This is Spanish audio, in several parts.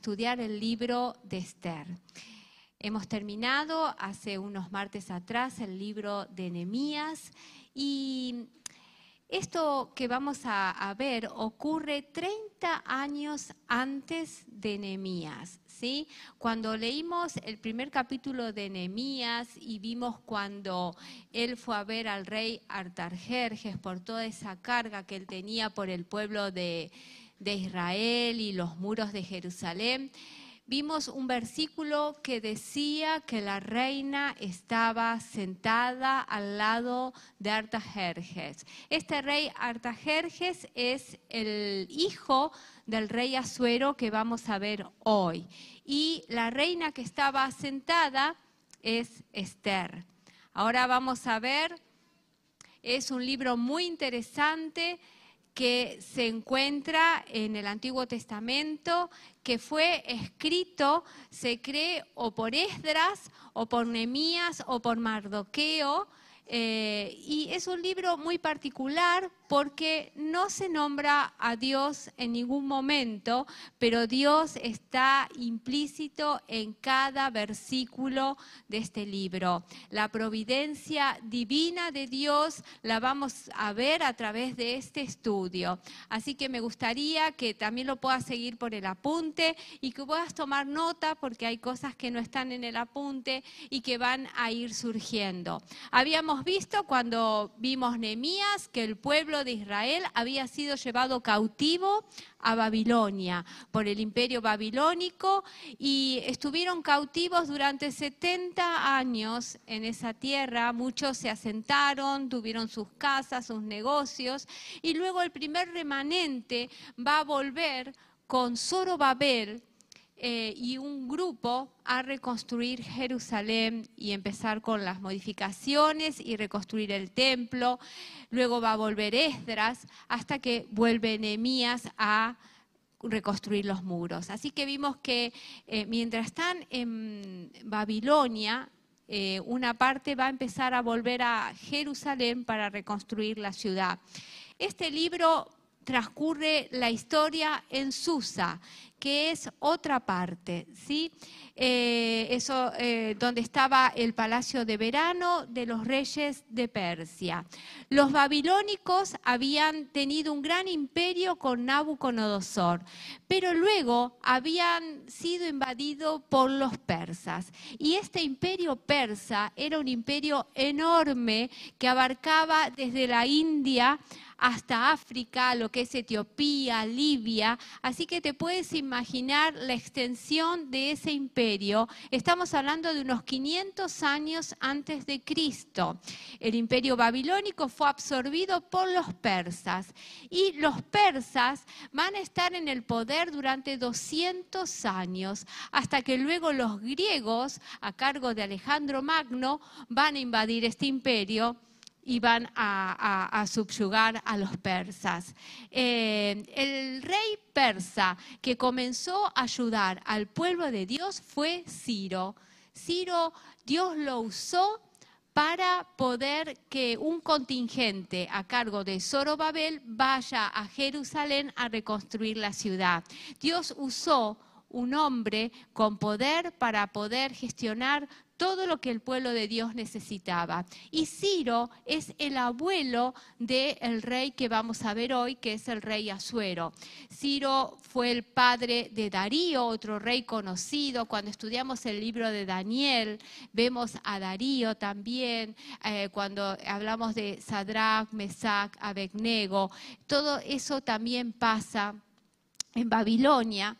estudiar el libro de Esther. Hemos terminado hace unos martes atrás el libro de Nehemías y esto que vamos a, ver ocurre 30 años antes de Nehemías. ¿sí? Cuando leímos el primer capítulo de Nehemías y vimos cuando él fue a ver al rey Artajerjes por toda esa carga que él tenía por el pueblo de, de Israel y los muros de Jerusalén, vimos un versículo que decía que la reina estaba sentada al lado de Artajerjes. Este rey Artajerjes es el hijo del rey Asuero que vamos a ver hoy. Y la reina que estaba sentada es Esther. Ahora vamos a ver, es un libro muy interesante que se encuentra en el Antiguo Testamento, que fue escrito, se cree, o por Esdras, o por Nemías, o por Mardoqueo, eh, y es un libro muy particular porque no se nombra a Dios en ningún momento, pero Dios está implícito en cada versículo de este libro. La providencia divina de Dios la vamos a ver a través de este estudio. Así que me gustaría que también lo puedas seguir por el apunte y que puedas tomar nota porque hay cosas que no están en el apunte y que van a ir surgiendo. Habíamos visto cuando vimos Nehemías que el pueblo de Israel había sido llevado cautivo a Babilonia por el imperio babilónico y estuvieron cautivos durante 70 años en esa tierra. Muchos se asentaron, tuvieron sus casas, sus negocios y luego el primer remanente va a volver con Zorobabel eh, y un grupo a reconstruir Jerusalén y empezar con las modificaciones y reconstruir el templo. Luego va a volver Esdras hasta que vuelve Nehemías a reconstruir los muros. Así que vimos que eh, mientras están en Babilonia, eh, una parte va a empezar a volver a Jerusalén para reconstruir la ciudad. Este libro transcurre la historia en Susa que es otra parte, ¿sí? Eh, eso, eh, donde estaba el palacio de verano de los reyes de Persia. Los babilónicos habían tenido un gran imperio con Nabucodonosor, pero luego habían sido invadidos por los persas. Y este imperio persa era un imperio enorme que abarcaba desde la India hasta África, lo que es Etiopía, Libia. Así que te puedes imaginar la extensión de ese imperio. Estamos hablando de unos 500 años antes de Cristo. El imperio babilónico fue absorbido por los persas y los persas van a estar en el poder durante 200 años, hasta que luego los griegos, a cargo de Alejandro Magno, van a invadir este imperio y van a, subyugar a los persas. Eh, el rey persa que comenzó a ayudar al pueblo de Dios fue Ciro. Ciro, Dios lo usó para poder que un contingente a cargo de Zorobabel vaya a Jerusalén a reconstruir la ciudad. Dios usó un hombre con poder para poder gestionar todo lo que el pueblo de Dios necesitaba. Y Ciro es el abuelo del rey que vamos a ver hoy, que es el rey Asuero. Ciro fue el padre de Darío, otro rey conocido. Cuando estudiamos el libro de Daniel, vemos a Darío también. Eh, cuando hablamos de Sadrach, Mesach, Abednego, todo eso también pasa en Babilonia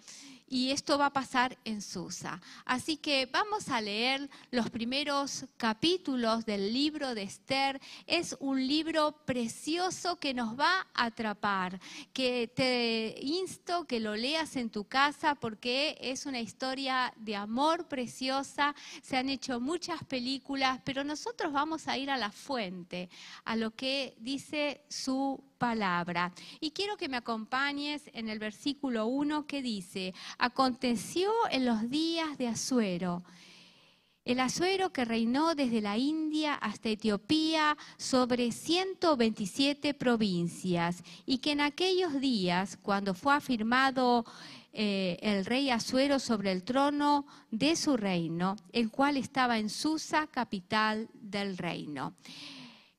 y esto va a pasar en Susa. Así que vamos a leer los primeros capítulos del libro de Esther. Es un libro precioso que nos va a atrapar, que te insto que lo leas en tu casa porque es una historia de amor preciosa. Se han hecho muchas películas, pero nosotros vamos a ir a la fuente, a lo que dice su palabra. Y quiero que me acompañes en el versículo 1 que dice, aconteció en los días de Asuero el Asuero que reinó desde la India hasta Etiopía sobre 127 provincias y que en aquellos días, cuando fue afirmado eh, el rey Asuero sobre el trono de su reino, el cual estaba en Susa, capital del reino.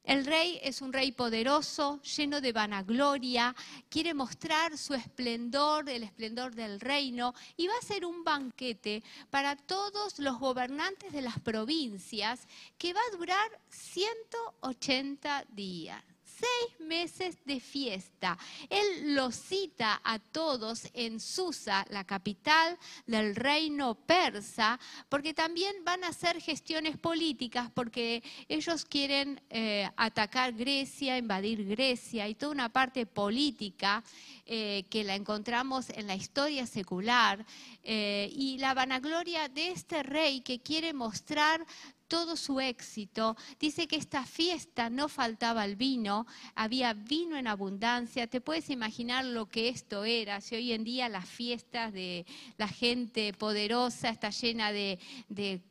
El rey es un rey poderoso, lleno de vanagloria, quiere mostrar su esplendor, el esplendor del reino, y va a ser un banquete para todos los gobernantes de las provincias que va a durar 180 días seis meses de fiesta. Él los cita a todos en Susa, la capital del reino persa, porque también van a hacer gestiones políticas, porque ellos quieren eh, atacar Grecia, invadir Grecia y toda una parte política eh, que la encontramos en la historia secular. Eh, y la vanagloria de este rey que quiere mostrar todo su éxito. Dice que esta fiesta no faltaba el vino, había vino en abundancia. Te puedes imaginar lo que esto era. Si hoy en día las fiestas de la gente poderosa está llena de,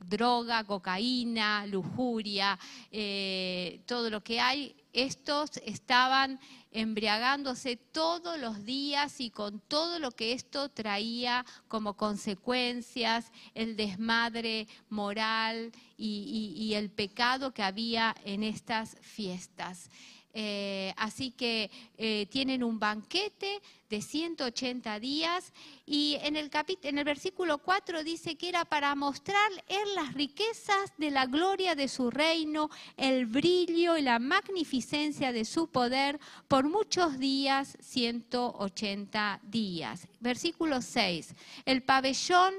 droga, cocaína, lujuria, eh, todo lo que hay, estos estaban embriagándose todos los días y con todo lo que esto traía como consecuencias, el desmadre moral y, el pecado que había en estas fiestas. Eh, así que eh, tienen un banquete de 180 días y en el, en el versículo 4 dice que era para mostrar en las riquezas de la gloria de su reino, el brillo y la magnificencia de su poder por muchos días, 180 días. Versículo 6, el pabellón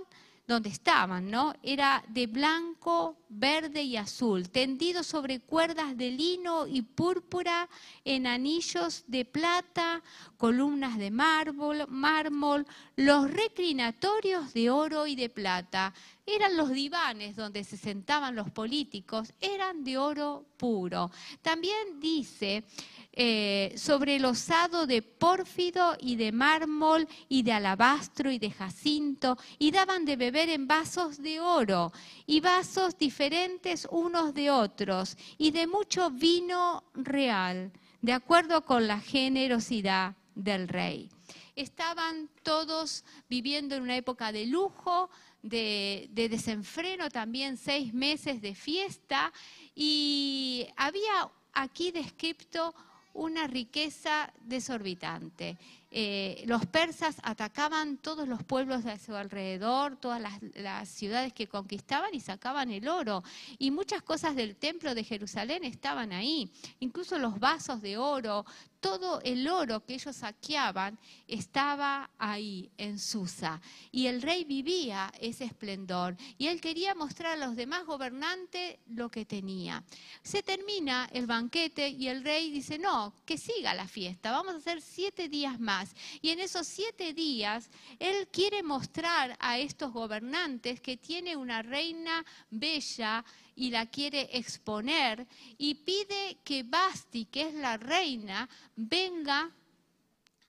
donde estaban, ¿no? Era de blanco, verde y azul, tendido sobre cuerdas de lino y púrpura, en anillos de plata, columnas de mármol, mármol, los reclinatorios de oro y de plata. Eran los divanes donde se sentaban los políticos, eran de oro puro. También dice eh, sobre el osado de pórfido y de mármol y de alabastro y de jacinto, y daban de beber en vasos de oro, y vasos diferentes unos de otros, y de mucho vino real, de acuerdo con la generosidad del rey. Estaban todos viviendo en una época de lujo, de, de, desenfreno, también seis meses de fiesta, y había aquí descrito una riqueza desorbitante. Eh, los persas atacaban todos los pueblos de su alrededor, todas las, ciudades que conquistaban y sacaban el oro. Y muchas cosas del templo de Jerusalén estaban ahí, incluso los vasos de oro, todo el oro que ellos saqueaban estaba ahí en Susa. Y el rey vivía ese esplendor y él quería mostrar a los demás gobernantes lo que tenía. Se termina el banquete y el rey dice, no, que siga la fiesta, vamos a hacer siete días más. Y en esos siete días él quiere mostrar a estos gobernantes que tiene una reina bella y la quiere exponer y pide que Basti, que es la reina, venga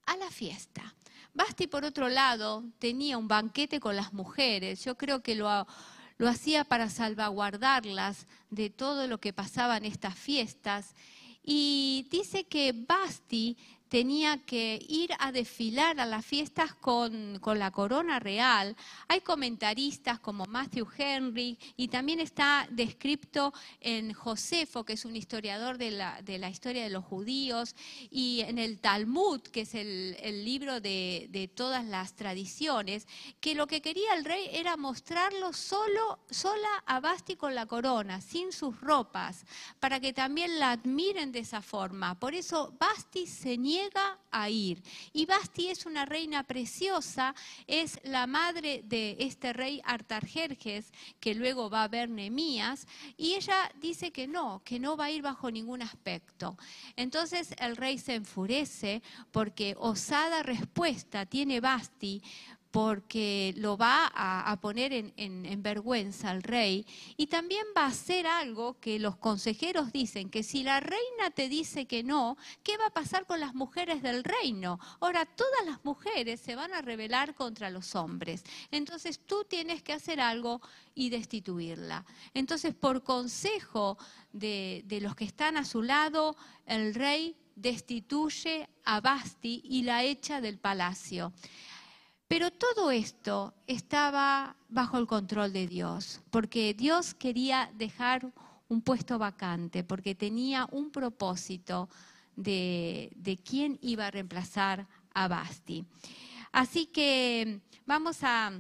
a la fiesta. Basti, por otro lado, tenía un banquete con las mujeres. Yo creo que lo, lo hacía para salvaguardarlas de todo lo que pasaba en estas fiestas. Y dice que Basti tenía que ir a desfilar a las fiestas con, la corona real. Hay comentaristas como Matthew Henry y también está descrito en Josefo, que es un historiador de la, de la historia de los judíos, y en el Talmud, que es el, libro de, de, todas las tradiciones, que lo que quería el rey era mostrarlo solo, sola a Basti con la corona, sin sus ropas, para que también la admiren de esa forma. Por eso Basti se niega a ir. Y Basti es una reina preciosa, es la madre de este rey Artajerjes, que luego va a ver Nemías, y ella dice que no, que no va a ir bajo ningún aspecto. Entonces el rey se enfurece porque osada respuesta tiene Basti porque lo va a, poner en, vergüenza al rey y también va a hacer algo que los consejeros dicen, que si la reina te dice que no, ¿qué va a pasar con las mujeres del reino? Ahora, todas las mujeres se van a rebelar contra los hombres, entonces tú tienes que hacer algo y destituirla. Entonces, por consejo de, de los que están a su lado, el rey destituye a Basti y la echa del palacio. Pero todo esto estaba bajo el control de Dios, porque Dios quería dejar un puesto vacante, porque tenía un propósito de, quién iba a reemplazar a Basti. Así que vamos a,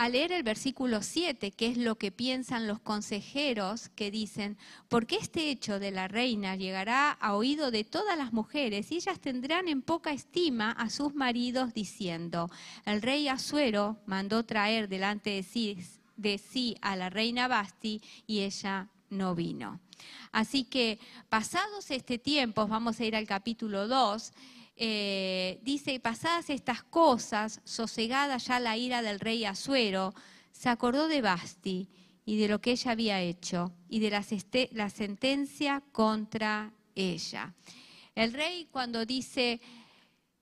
a leer el versículo 7, que es lo que piensan los consejeros que dicen, porque este hecho de la reina llegará a oído de todas las mujeres y ellas tendrán en poca estima a sus maridos diciendo, el rey Asuero mandó traer delante de sí, de sí a la reina Basti y ella no vino. Así que pasados este tiempo, vamos a ir al capítulo 2, eh, dice, pasadas estas cosas, sosegada ya la ira del rey Asuero, se acordó de Basti y de lo que ella había hecho y de la, la sentencia contra ella. El rey cuando dice,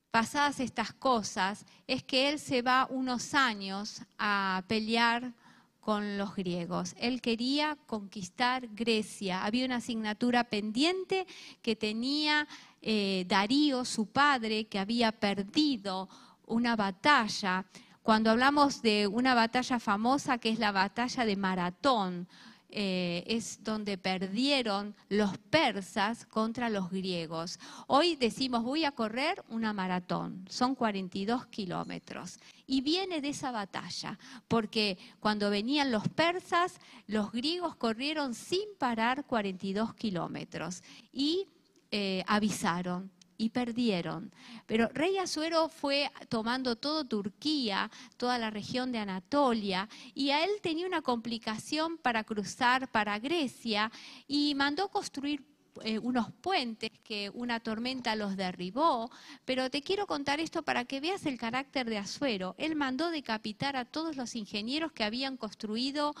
pasadas estas cosas, es que él se va unos años a pelear con los griegos. Él quería conquistar Grecia. Había una asignatura pendiente que tenía eh, Darío, su padre, que había perdido una batalla. Cuando hablamos de una batalla famosa que es la batalla de Maratón, eh, es donde perdieron los persas contra los griegos. Hoy decimos, voy a correr una maratón, son 42 kilómetros. Y viene de esa batalla, porque cuando venían los persas, los griegos corrieron sin parar 42 kilómetros y eh, avisaron y perdieron. Pero rey Asuero fue tomando todo Turquía, toda la región de Anatolia, y a él tenía una complicación para cruzar para Grecia y mandó construir eh, unos puentes que una tormenta los derribó, pero te quiero contar esto para que veas el carácter de Asuero. Él mandó decapitar a todos los ingenieros que habían construido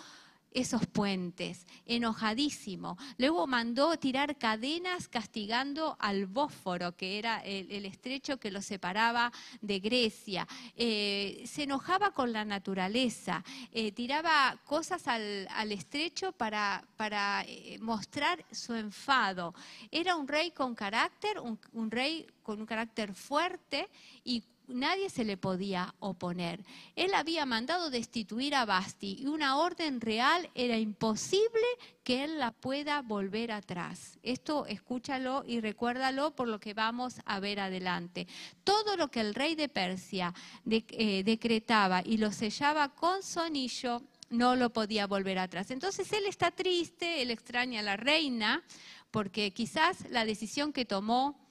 esos puentes, enojadísimo. Luego mandó tirar cadenas castigando al Bósforo, que era el, estrecho que lo separaba de Grecia. Eh, se enojaba con la naturaleza, eh, tiraba cosas al, estrecho para, para eh, mostrar su enfado. Era un rey con carácter, un, un rey con un carácter fuerte y nadie se le podía oponer. Él había mandado destituir a Basti y una orden real era imposible que él la pueda volver atrás. Esto escúchalo y recuérdalo por lo que vamos a ver adelante. Todo lo que el rey de Persia eh, decretaba y lo sellaba con su anillo no lo podía volver atrás. Entonces él está triste, él extraña a la reina, porque quizás la decisión que tomó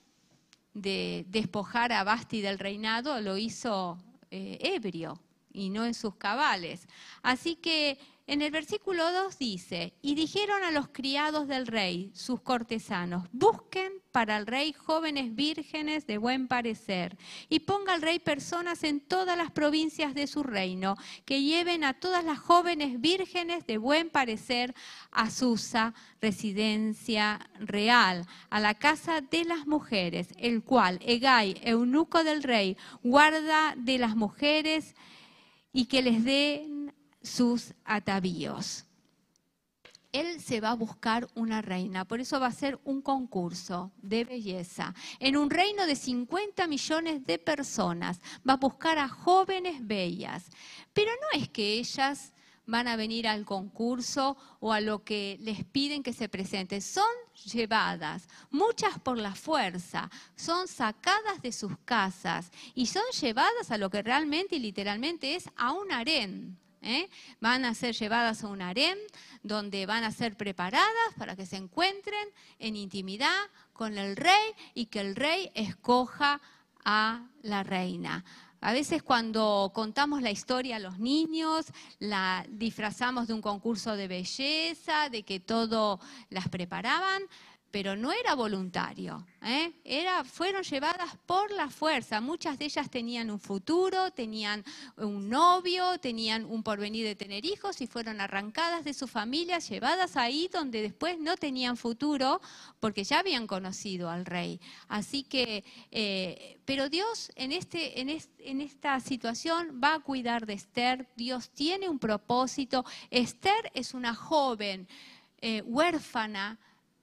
de despojar a Basti del reinado lo hizo eh, ebrio y no en sus cabales. Así que en el versículo 2 dice, y dijeron a los criados del rey, sus cortesanos, busquen para el rey jóvenes vírgenes de buen parecer, y ponga al rey personas en todas las provincias de su reino, que lleven a todas las jóvenes vírgenes de buen parecer a Susa, residencia real, a la casa de las mujeres, el cual Egay, eunuco del rey, guarda de las mujeres y que les den sus atavíos. Él se va a buscar una reina, por eso va a ser un concurso de belleza. En un reino de 50 millones de personas va a buscar a jóvenes bellas, pero no es que ellas van a venir al concurso o a lo que les piden que se presenten. Son llevadas, muchas por la fuerza, son sacadas de sus casas y son llevadas a lo que realmente y literalmente es a un harén. ¿Eh? Van a ser llevadas a un harem donde van a ser preparadas para que se encuentren en intimidad con el rey y que el rey escoja a la reina. A veces cuando contamos la historia a los niños, la disfrazamos de un concurso de belleza, de que todo las preparaban, pero no era voluntario, ¿eh? fueron llevadas por la fuerza. Muchas de ellas tenían un futuro, tenían un novio, tenían un porvenir de tener hijos y fueron arrancadas de su familia, llevadas ahí donde después no tenían futuro porque ya habían conocido al rey. Así que, eh, pero Dios en, este, en, en esta situación va a cuidar de Esther, Dios tiene un propósito. Esther es una joven eh, huérfana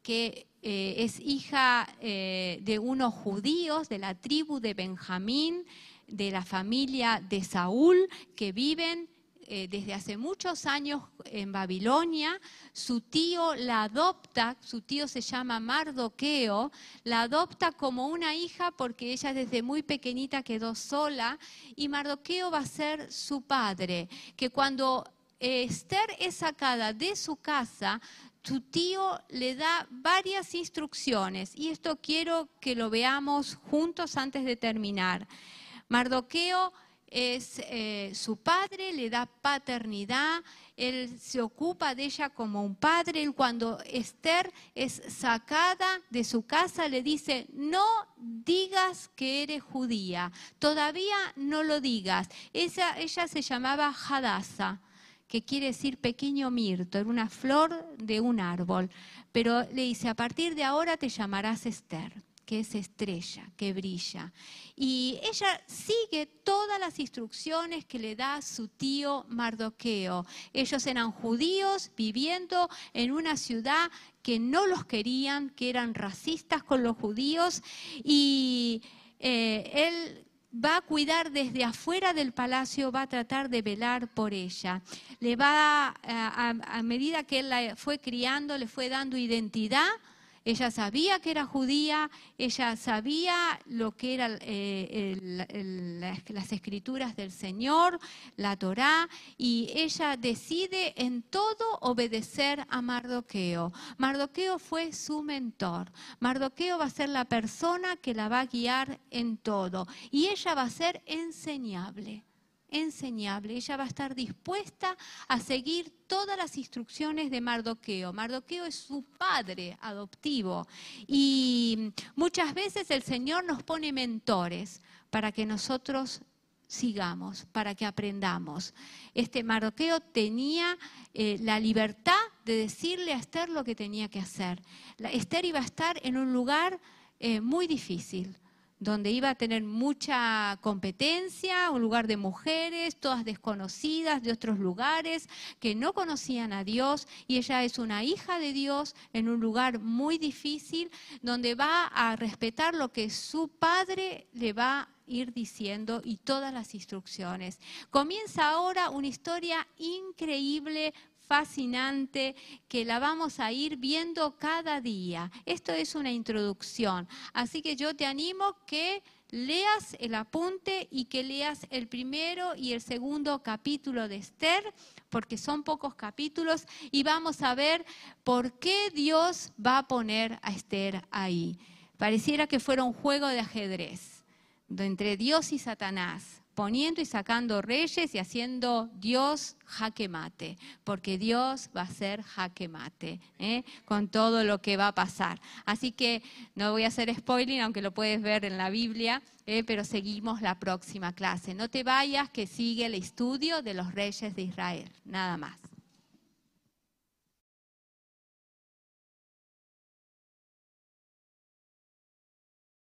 que eh, es hija eh, de unos judíos de la tribu de Benjamín, de la familia de Saúl, que viven eh, desde hace muchos años en Babilonia. Su tío la adopta, su tío se llama Mardoqueo, la adopta como una hija porque ella desde muy pequeñita quedó sola y Mardoqueo va a ser su padre, que cuando Esther es sacada de su casa, su tío le da varias instrucciones y esto quiero que lo veamos juntos antes de terminar. Mardoqueo es eh, su padre, le da paternidad, él se ocupa de ella como un padre. Cuando Esther es sacada de su casa le dice, no digas que eres judía, todavía no lo digas. Ella, ella se llamaba Hadassah que quiere decir pequeño mirto, era una flor de un árbol. Pero le dice, a partir de ahora te llamarás Esther, que es estrella, que brilla. Y ella sigue todas las instrucciones que le da su tío Mardoqueo. Ellos eran judíos viviendo en una ciudad que no los querían, que eran racistas con los judíos. Y eh, él va a cuidar desde afuera del palacio, va a tratar de velar por ella. Le va, a, a medida que él la fue criando, le fue dando identidad ella sabía que era judía, ella sabía lo que eran eh, las escrituras del Señor, la Torá, y ella decide en todo obedecer a Mardoqueo. Mardoqueo fue su mentor. Mardoqueo va a ser la persona que la va a guiar en todo, y ella va a ser enseñable enseñable. Ella va a estar dispuesta a seguir todas las instrucciones de Mardoqueo. Mardoqueo es su padre adoptivo y muchas veces el Señor nos pone mentores para que nosotros sigamos, para que aprendamos. Este Mardoqueo tenía eh, la libertad de decirle a Esther lo que tenía que hacer. Esther iba a estar en un lugar eh, muy difícil donde iba a tener mucha competencia, un lugar de mujeres, todas desconocidas de otros lugares, que no conocían a Dios, y ella es una hija de Dios en un lugar muy difícil, donde va a respetar lo que su padre le va a ir diciendo y todas las instrucciones. Comienza ahora una historia increíble, fascinante que la vamos a ir viendo cada día. Esto es una introducción, así que yo te animo que leas el apunte y que leas el primero y el segundo capítulo de Esther, porque son pocos capítulos, y vamos a ver por qué Dios va a poner a Esther ahí. Pareciera que fuera un juego de ajedrez entre Dios y Satanás poniendo y sacando reyes y haciendo Dios jaque mate, porque Dios va a ser jaque mate ¿eh? con todo lo que va a pasar. Así que no voy a hacer spoiling, aunque lo puedes ver en la Biblia, ¿eh? pero seguimos la próxima clase. No te vayas, que sigue el estudio de los reyes de Israel. Nada más.